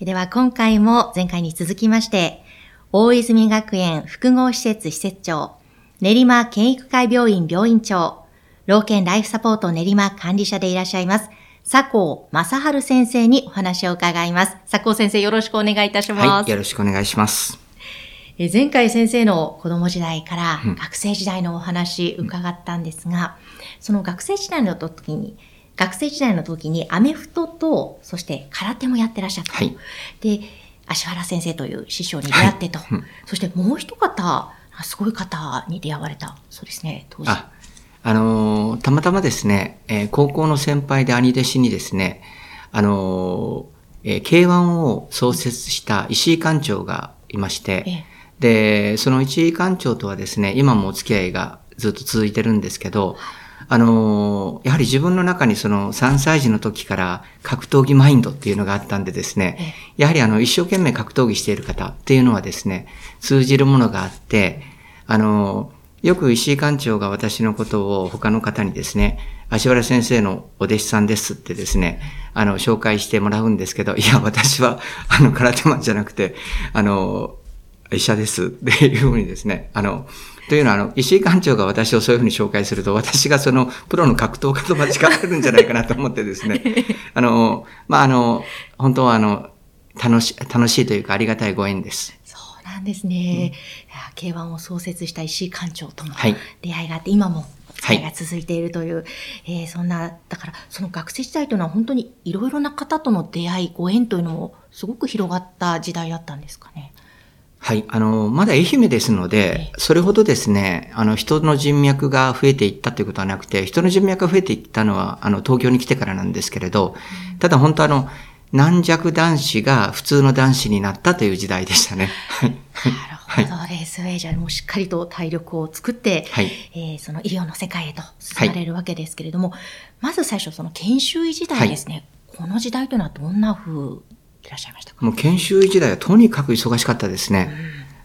では今回も前回に続きまして、大泉学園複合施設施設長、練馬県育会病院病院長、老犬ライフサポート練馬管理者でいらっしゃいます、佐藤正春先生にお話を伺います。佐藤先生よろしくお願いいたします。はい、よろしくお願いします。え前回先生の子供時代から学生時代のお話伺ったんですが、うん、その学生時代の時に学生時代の時にアメフトと、そして空手もやってらっしゃった。はい、で、足原先生という師匠に出会ってと。はい、そしてもう一方、すごい方に出会われた。そうですね、当時。あ、あのー、たまたまですね、えー、高校の先輩で兄弟子にですね、あのー、えー、K1 を創設した石井館長がいまして、えで、その石井館長とはですね、今もお付き合いがずっと続いてるんですけど、はいあの、やはり自分の中にその3歳児の時から格闘技マインドっていうのがあったんでですね、やはりあの一生懸命格闘技している方っていうのはですね、通じるものがあって、あの、よく石井館長が私のことを他の方にですね、足原先生のお弟子さんですってですね、あの、紹介してもらうんですけど、いや、私は、あの、空手マンじゃなくて、あの、医者ですっていうふうにですね、あの、というのは、あの、石井館長が私をそういうふうに紹介すると、私がその、プロの格闘家と間違ってるんじゃないかなと思ってですね、あの、まあ、あの、本当はあの、楽し、楽しいというかありがたいご縁です。そうなんですね。うん、K1 を創設した石井館長との出会いがあって、はい、今も付き合いが続いているという、はい、えー、そんな、だから、その学生時代というのは本当にいろいろな方との出会い、ご縁というのもすごく広がった時代だったんですかね。はい。あの、まだ愛媛ですので、それほどですね、あの、人の人脈が増えていったということはなくて、人の人脈が増えていったのは、あの、東京に来てからなんですけれど、ただ本当あの、軟弱男子が普通の男子になったという時代でしたね。はい。なるほど。レースウェイジャーもしっかりと体力を作って、はい、えー、その医療の世界へと進まれるわけですけれども、はい、まず最初その研修医時代ですね。はい、この時代というのはどんな風いらっしゃいましたか？もう研修医時代はとにかく忙しかったですね。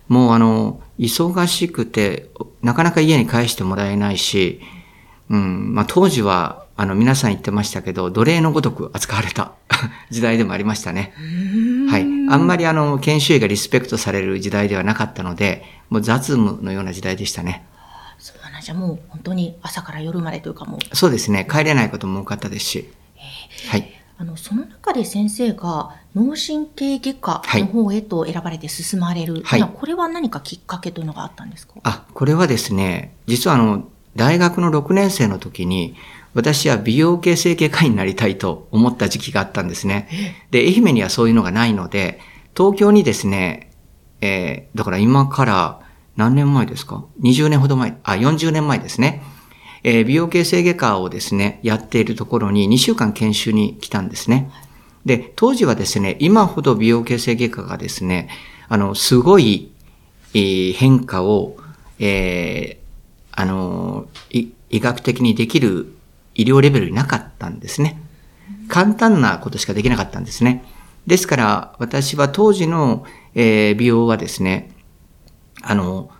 うん、もうあの、忙しくて、なかなか家に帰してもらえないし、うん、まあ当時は、あの、皆さん言ってましたけど、奴隷のごとく扱われた 時代でもありましたね。はい。あんまりあの、研修医がリスペクトされる時代ではなかったので、もう雑務のような時代でしたね。そうなんじゃ、もう本当に朝から夜までというかもう。そうですね。帰れないことも多かったですし。えー、はい。あの、その中で先生が脳神経外科の方へと選ばれて進まれる。はい。これは何かきっかけというのがあったんですか？あ、これはですね、実はあの、大学の6年生の時に、私は美容形成外科医になりたいと思った時期があったんですね。で、愛媛にはそういうのがないので、東京にですね、えー、だから今から何年前ですか ?20 年ほど前、あ、40年前ですね。えー、美容形成外科をですね、やっているところに2週間研修に来たんですね。で、当時はですね、今ほど美容形成外科がですね、あの、すごい、えー、変化を、えー、あの、医学的にできる医療レベルになかったんですね。簡単なことしかできなかったんですね。ですから、私は当時の、えー、美容はですね、あの、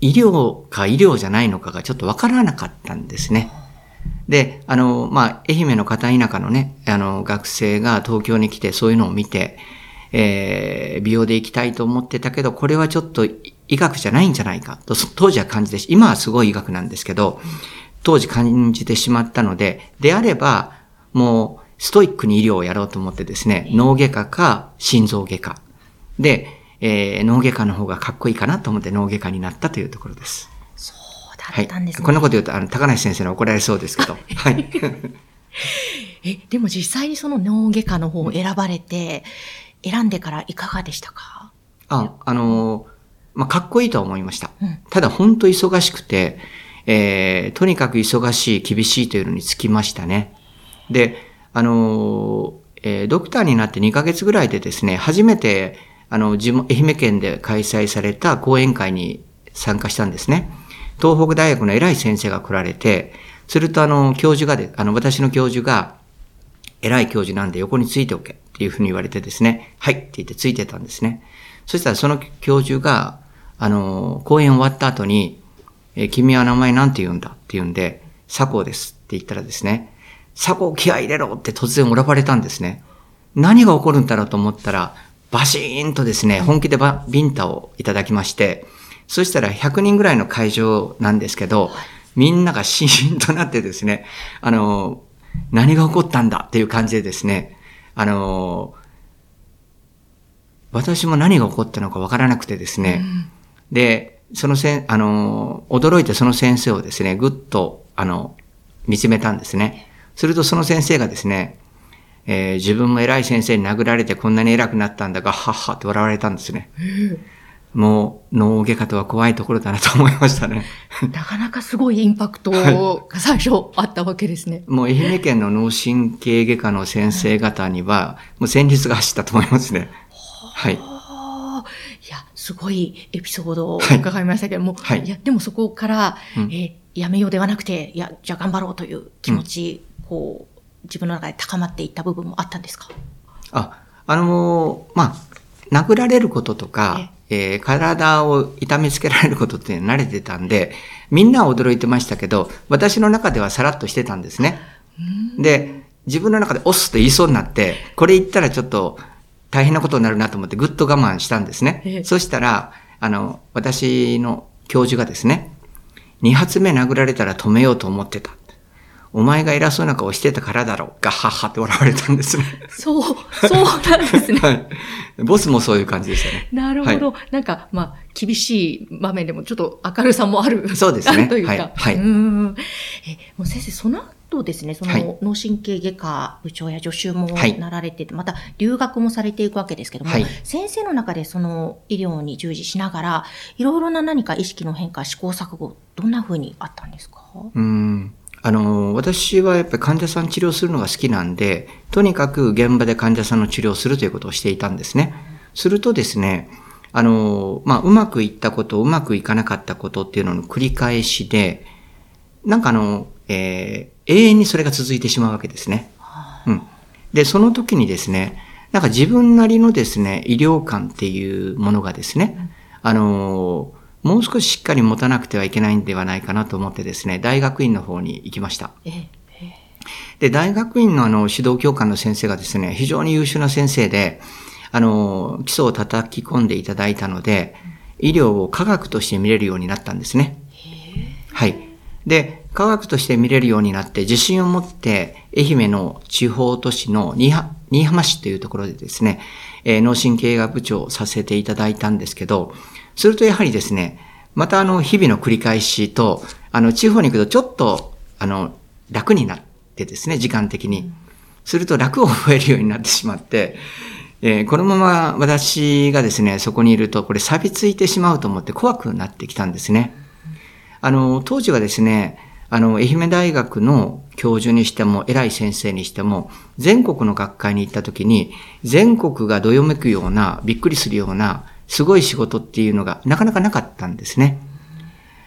医療か医療じゃないのかがちょっとわからなかったんですね。で、あの、まあ、愛媛の片田舎のね、あの、学生が東京に来てそういうのを見て、えー、美容で行きたいと思ってたけど、これはちょっと医学じゃないんじゃないかと、当時は感じてし、今はすごい医学なんですけど、当時感じてしまったので、であれば、もう、ストイックに医療をやろうと思ってですね、脳外科か心臓外科。で、えー、脳外科の方がかっこいいかなと思って脳外科になったというところです。そうだったんですね。はい、こんなこと言うと、あの、高梨先生に怒られそうですけど。はい。え、でも実際にその脳外科の方を選ばれて、選んでからいかがでしたか？あ、あのまあ、かっこいいとは思いました。うん、ただ、本当忙しくて、えー、とにかく忙しい、厳しいというのにつきましたね。で、あのえー、ドクターになって2ヶ月ぐらいでですね、初めて、あの、地元、愛媛県で開催された講演会に参加したんですね。東北大学の偉い先生が来られて、するとあの、教授がで、あの、私の教授が、偉い教授なんで横についておけっていうふうに言われてですね、はいって言ってついてたんですね。そしたらその教授が、あの、講演終わった後に、え君は名前なんて言うんだって言うんで、佐藤ですって言ったらですね、佐藤気合入れろって突然選ばれたんですね。何が起こるんだろうと思ったら、バシーンとですね、本気でビンタをいただきまして、そしたら100人ぐらいの会場なんですけど、みんながシーンとなってですね、あの、何が起こったんだっていう感じでですね、あの、私も何が起こったのかわからなくてですね、うん、で、そのせん、あの、驚いてその先生をですね、ぐっと、あの、見つめたんですね。するとその先生がですね、えー、自分も偉い先生に殴られてこんなに偉くなったんだが、はっはって笑われたんですね。もう脳外科とは怖いところだなと思いましたね。なかなかすごいインパクトが最初あったわけですね。もう愛媛県の脳神経外科の先生方には、もう戦術が走ったと思いますね。はい。いや、すごいエピソードを伺いましたけども、はい、いや、でもそこから、うん、えー、やめようではなくて、いや、じゃあ頑張ろうという気持ち、うん、こう、自分の中で高まっていった部分もあったんですか？あ、あのー、まあ、殴られることとか、えー、体を痛めつけられることって慣れてたんで、みんなは驚いてましたけど、私の中ではさらっとしてたんですね。で、自分の中で押すと言いそうになって、これ言ったらちょっと大変なことになるなと思ってぐっと我慢したんですね。そしたら、あの、私の教授がですね、二発目殴られたら止めようと思ってた。お前が偉そうな顔してたからだろう。ガッハッハって笑われたんですね。そう、そうなんですね。はい。ボスもそういう感じでしたね。なるほど。はい、なんか、まあ、厳しい場面でもちょっと明るさもある。そうですね。というか。はい。はい、うん。え、もう先生、その後ですね、その脳神経外科部長や助手もなられてて、はい、また留学もされていくわけですけども、はい、先生の中でその医療に従事しながら、いろいろな何か意識の変化、試行錯誤、どんなふうにあったんですか？うん。あの、私はやっぱり患者さん治療するのが好きなんで、とにかく現場で患者さんの治療をするということをしていたんですね。するとですね、あの、まあ、うまくいったこと、うまくいかなかったことっていうのの繰り返しで、なんかあの、えー、永遠にそれが続いてしまうわけですね。うん。で、その時にですね、なんか自分なりのですね、医療観っていうものがですね、あの、もう少ししっかり持たなくてはいけないんではないかなと思ってですね、大学院の方に行きました。で、大学院のあの指導教官の先生がですね、非常に優秀な先生で、あの、基礎を叩き込んでいただいたので、医療を科学として見れるようになったんですね。はい。で、科学として見れるようになって、自信を持って愛媛の地方都市の新居浜市というところでですね、えー、脳神経学部長をさせていただいたんですけど、するとやはりですね、またあの、日々の繰り返しと、あの、地方に行くとちょっと、あの、楽になってですね、時間的に。すると楽を覚えるようになってしまって、えー、このまま私がですね、そこにいると、これ錆びついてしまうと思って怖くなってきたんですね。あの、当時はですね、あの、愛媛大学の教授にしても、偉い先生にしても、全国の学会に行った時に、全国がどよめくような、びっくりするような、すごい仕事っていうのがなかなかなかったんですね。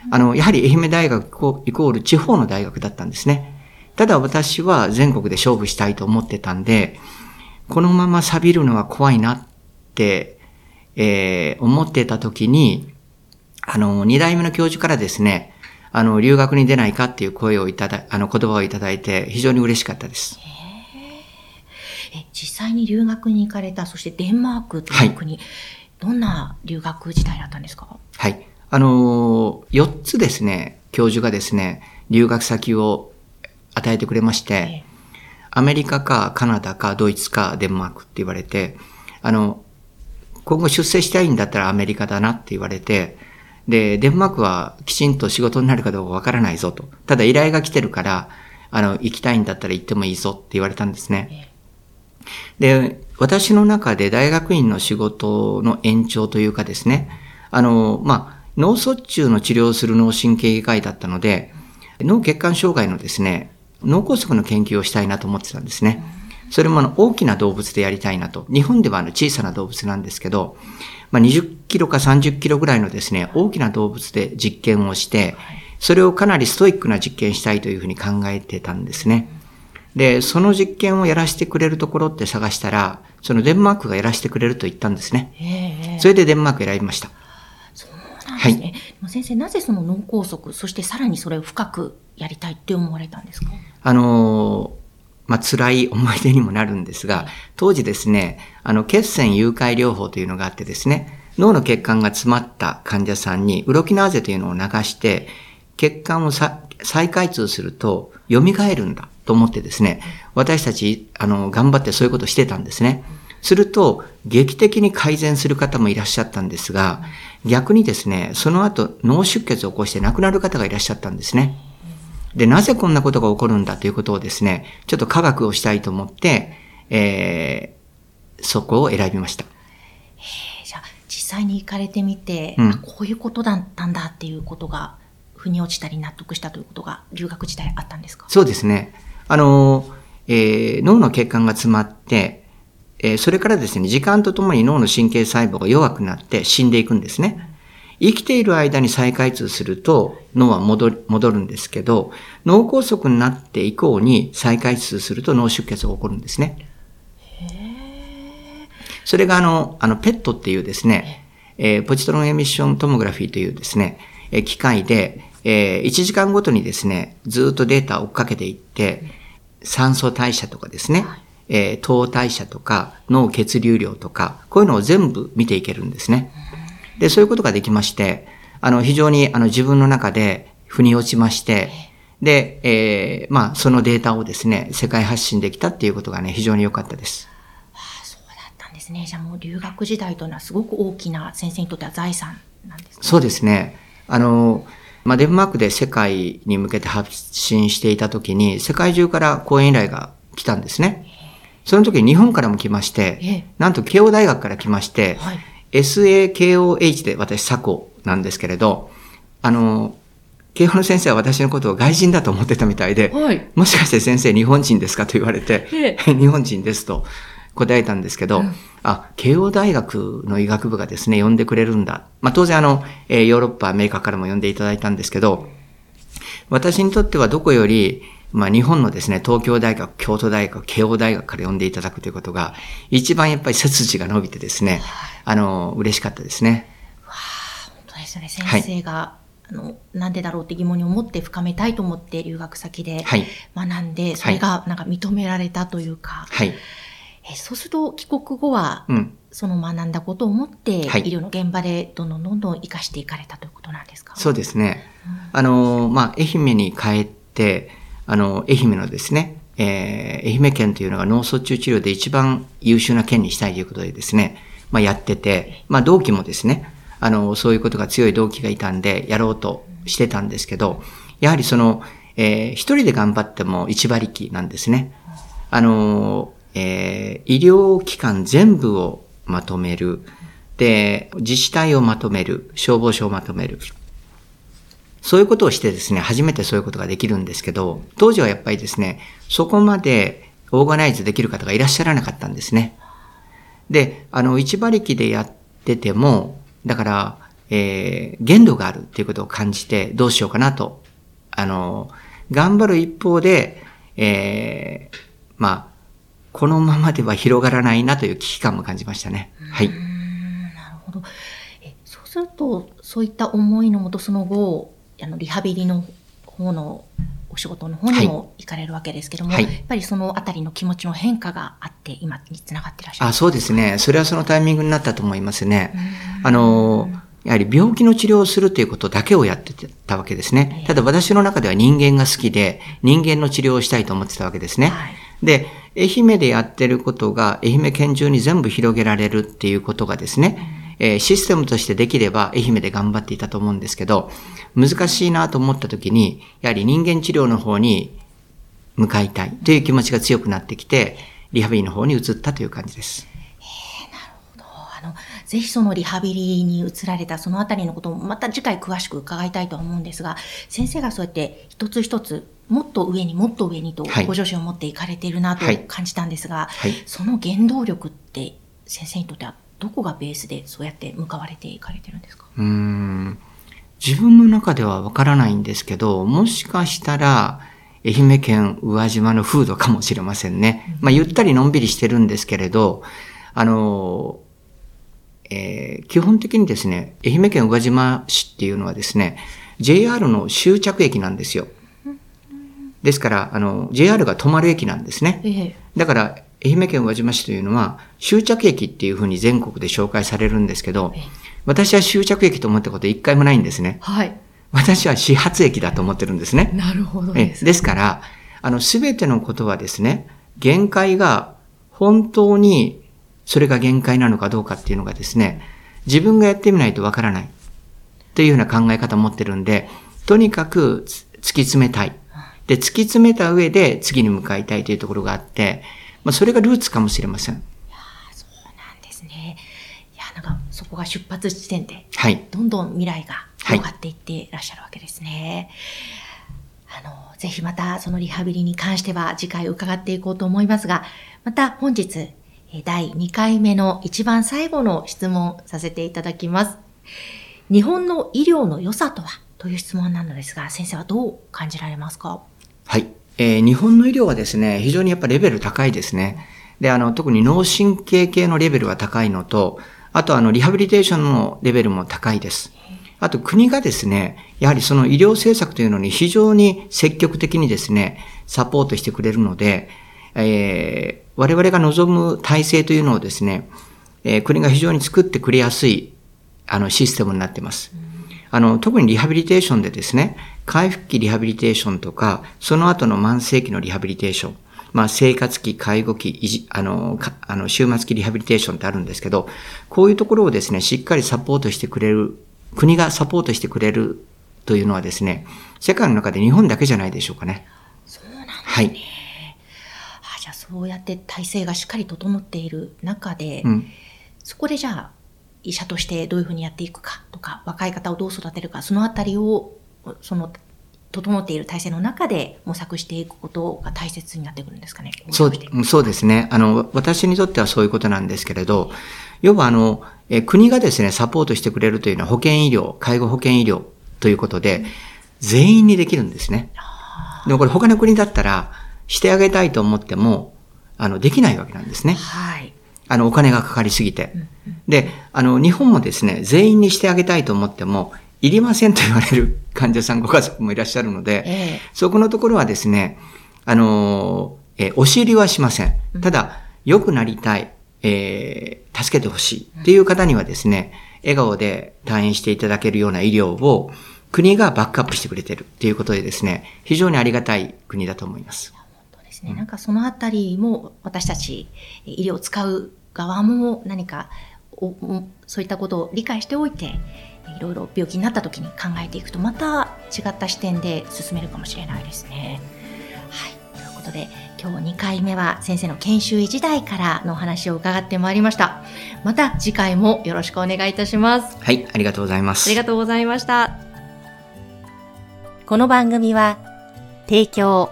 あの、やはり愛媛大学イコール地方の大学だったんですね。ただ私は全国で勝負したいと思ってたんで、このまま錆びるのは怖いなって、えー、思ってた時に、あの、二代目の教授からですね、あの、留学に出ないかっていう声をいただ、あの、言葉をいただいて非常に嬉しかったです。え実際に留学に行かれた、そしてデンマークという国、はいどんな留学時代だったんですか？はい。あのー、4つですね、教授がですね、留学先を与えてくれまして、えアメリカかカナダかドイツかデンマークって言われて、あの、今後出世したいんだったらアメリカだなって言われて、で、デンマークはきちんと仕事になるかどうかわからないぞと。ただ依頼が来てるから、あの、行きたいんだったら行ってもいいぞって言われたんですね。で、私の中で大学院の仕事の延長というかですね、あの、まあ、脳卒中の治療をする脳神経外科医だったので、脳血管障害のですね、脳梗塞の研究をしたいなと思ってたんですね。それもあの大きな動物でやりたいなと。日本ではあの小さな動物なんですけど、まあ、20キロか30キロぐらいのですね、大きな動物で実験をして、それをかなりストイックな実験したいというふうに考えてたんですね。で、その実験をやらせてくれるところって探したら、そのデンマークがやらせてくれると言ったんですね。それでデンマーク選びました。そうなんですね。はい、先生、なぜその脳梗塞、そしてさらにそれを深くやりたいって思われたんですか？あのまあ、辛い思い出にもなるんですが、当時ですね、あの、血栓誘拐療法というのがあってですね、脳の血管が詰まった患者さんに、ウロキナーゼというのを流して、血管を再開通すると、蘇るんだと思ってですね、私たち、あの、頑張ってそういうことをしてたんですね。すると、劇的に改善する方もいらっしゃったんですが、逆にですね、その後、脳出血を起こして亡くなる方がいらっしゃったんですね。で、なぜこんなことが起こるんだということをですね、ちょっと科学をしたいと思って、えー、そこを選びました。じゃあ、実際に行かれてみて、うん、こういうことだったんだっていうことが、腑に落ちたり納得したということが、留学時代あったんですか？そうですね。あの、えー、脳の血管が詰まって、えー、それからですね、時間とともに脳の神経細胞が弱くなって死んでいくんですね。生きている間に再開通すると脳は戻る戻るんですけど、脳梗塞になって以降に再開通すると脳出血が起こるんですね。それがあの、あの、ペットっていうですね、えー、ポジトロンエミッショントモグラフィーというですね、えー、機械で、えー、1時間ごとにですね、ずっとデータを追っかけていって、酸素代謝とかですね、えー、糖代謝とか脳血流量とか、こういうのを全部見ていけるんですね。で、そういうことができまして、あの、非常にあの自分の中で腑に落ちまして、で、えー、まあ、そのデータをですね、世界発信できたっていうことがね、非常に良かったです。はあ、そうだったんですね。じゃあもう留学時代というのはすごく大きな先生にとっては財産なんですね。そうですね。あの、まあ、デンマークで世界に向けて発信していたときに、世界中から講演依頼が来たんですね。その時日本からも来まして、なんと慶応大学から来まして、はい。SAKOH で私、サコなんですけれど、あの、慶応の先生は私のことを外人だと思ってたみたいで、はい、もしかして先生日本人ですかと言われて、日本人ですと答えたんですけど、うん、あ、慶応大学の医学部がですね、呼んでくれるんだ。まあ当然あの、えー、ヨーロッパ、アメリカからも呼んでいただいたんですけど、私にとってはどこより、まあ日本のですね、東京大学、京都大学、慶応大学から呼んでいただくということが、一番やっぱり背筋が伸びてですね、あの、嬉しかったですね。わあ、本当ですよね。先生が、はい、あの、なんでだろうって疑問に思って深めたいと思って留学先で学んで、はい、それがなんか認められたというか、はい、えそうすると帰国後は、うん、その学んだことを思って、医療の現場でどんどんどんどん活かしていかれたということなんですか？そうですね。うん、あの、まあ、愛媛に帰って、あの、愛媛のですね、えー、愛媛県というのが脳卒中治療で一番優秀な県にしたいということでですね、まあ、やってて、まあ、同期もですね、あの、そういうことが強い同期がいたんで、やろうとしてたんですけど、やはりその、えー、一人で頑張っても一馬力なんですね。あの、えー、医療機関全部をまとめる。で、自治体をまとめる。消防署をまとめる。そういうことをしてですね、初めてそういうことができるんですけど、当時はやっぱりですね、そこまでオーガナイズできる方がいらっしゃらなかったんですね。で、あの、一馬力でやってても、だから、えー、限度があるっていうことを感じて、どうしようかなと。あの、頑張る一方で、えー、まあ、このままでは広がらないなという危機感も感じましたね。はい。なるほど。えそうすると、そういった思いのもと、その後、あのリハビリの方のお仕事の方にも行かれるわけですけども、はい、やっぱりそのあたりの気持ちの変化があって、今につながってらっしゃるあそうですね。それはそのタイミングになったと思いますね。あの、やはり病気の治療をするということだけをやってたわけですね。ただ私の中では人間が好きで、人間の治療をしたいと思ってたわけですね。はい、で、愛媛でやってることが愛媛県中に全部広げられるっていうことがですね、えー、システムとしてできれば愛媛で頑張っていたと思うんですけど、難しいなと思った時に、やはり人間治療の方に向かいたいという気持ちが強くなってきて、リハビリの方に移ったという感じです。えー、なるほど。あの、ぜひそのリハビリに移られたそのあたりのこともまた次回詳しく伺いたいと思うんですが、先生がそうやって一つ一つもっと上にもっと上にとご助手を持っていかれているなと感じたんですが、はい。はい、その原動力って先生にとってはどこがベースでそうやって向かわれていかれてるんですか？うん。自分の中ではわからないんですけど、もしかしたら、愛媛県宇和島の風土かもしれませんね。まあ、ゆったりのんびりしてるんですけれど、あの、えー、基本的にですね、愛媛県宇和島市っていうのはですね、JR の終着駅なんですよ。ですから、あの、JR が止まる駅なんですね。だから、愛媛県宇和島市というのは、終着駅っていうふうに全国で紹介されるんですけど、私は終着駅と思ったこと一回もないんですね。はい。私は始発駅だと思ってるんですね。なるほどです。ですから、あの、すべてのことはですね、限界が本当にそれが限界なのかどうかっていうのがですね、自分がやってみないとわからないというような考え方を持ってるんで、とにかく突き詰めたい。で、突き詰めた上で次に向かいたいというところがあって、まあ、それがルーツかもしれません。いやそうなんですね。いや、なんか、そこが出発地点で、はい。どんどん未来が広がっていっていらっしゃるわけですね。はい、あの、ぜひまたそのリハビリに関しては次回伺っていこうと思いますが、また本日、第2回目の一番最後の質問させていただきます。日本の医療の良さとは？という質問なのですが、先生はどう感じられますか？はい。えー、日本の医療はですね、非常にやっぱレベル高いですね。で、あの、特に脳神経系のレベルは高いのと、あとあの、リハビリテーションのレベルも高いです。あと国がですね、やはりその医療政策というのに非常に積極的にですね、サポートしてくれるので、えー、我々が望む体制というのをですね、えー、国が非常に作ってくれやすい、あの、システムになっています。あの、特にリハビリテーションでですね、回復期リハビリテーションとか、その後の慢性期のリハビリテーション、まあ、生活期、介護期、あの、あの、終末期リハビリテーションってあるんですけど、こういうところをですね、しっかりサポートしてくれる、国がサポートしてくれるというのはですね、世界の中で日本だけじゃないでしょうかね。そうなんですね。はい。そうやって体制がしっかり整っている中で、うん、そこでじゃあ医者としてどういうふうにやっていくかとか若い方をどう育てるかそのあたりをその整っている体制の中で模索していくことが大切になってくるんですかね。そうそうですね。あの、私にとってはそういうことなんですけれど、要はあの、え国がですね、サポートしてくれるというのは保健医療、介護保健医療ということで、全員にできるんですね。でもこれ他の国だったら、してあげたいと思っても、あの、できないわけなんですね。はい。あの、お金がかかりすぎて。で、あの、日本もですね、全員にしてあげたいと思っても、いりませんと言われる患者さん、ご家族もいらっしゃるので、えー、そこのところはですね、あの、えー、お尻はしません。ただ、良くなりたい、えー、助けてほしいっていう方にはですね、笑顔で退院していただけるような医療を国がバックアップしてくれてるっていうことでですね、非常にありがたい国だと思います。ですね。なんかそのあたりも私たち医療を使う側も何かそういったことを理解しておいていろいろ病気になった時に考えていくとまた違った視点で進めるかもしれないですね。はい、ということで今日2回目は先生の研修医時代からのお話を伺ってまいりました。また次回もよろしくお願いいたします。はい、ありがとうございます。ありがとうございました。この番組は提供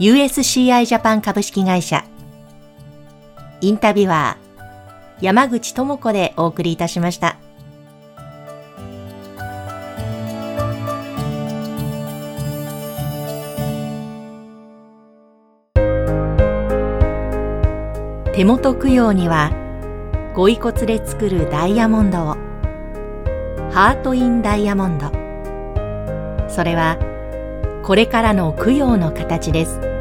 USCI ジャパン株式会社。インタビュアー山口智子でお送りいたしました。手元供養にはご遺骨で作るダイヤモンドを。ハート・イン・ダイヤモンド。それはこれからの供養の形です。